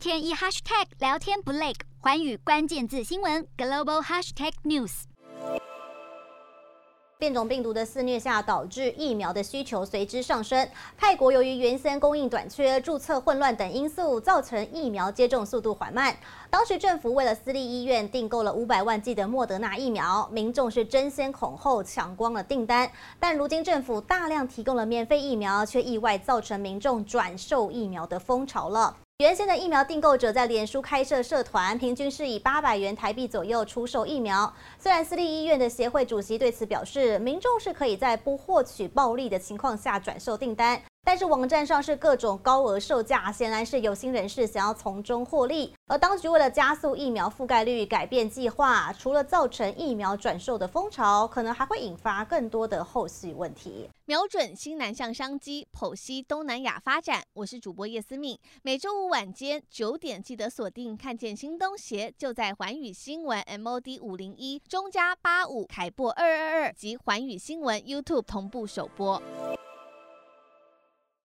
天一 hashtag 聊天不累，环宇关键字新闻 global hashtag news。变种病毒的肆虐下，导致疫苗的需求随之上升。泰国由于原先供应短缺、注册混乱等因素，造成疫苗接种速度缓慢。当时政府为了私立医院订购了五百万剂的莫德纳疫苗，民众是争先恐后抢光了订单。但如今政府大量提供了免费疫苗，却意外造成民众转售疫苗的风潮了。原先的疫苗订购者在脸书开设社团，平均是以八百元台币左右出售疫苗。虽然私立医院的协会主席对此表示，民众是可以在不获取暴利的情况下转售订单。但是网站上是各种高额售价，显然是有心人士想要从中获利。而当局为了加速疫苗覆盖率，改变计划，除了造成疫苗转售的风潮，可能还会引发更多的后续问题。瞄准新南向商机，剖析东南亚发展。我是主播叶思敏，每周五晚间九点记得锁定，看见新东协就在环宇新闻 MOD 五零一中加八五凯擘二二二及环宇新闻 YouTube 同步首播。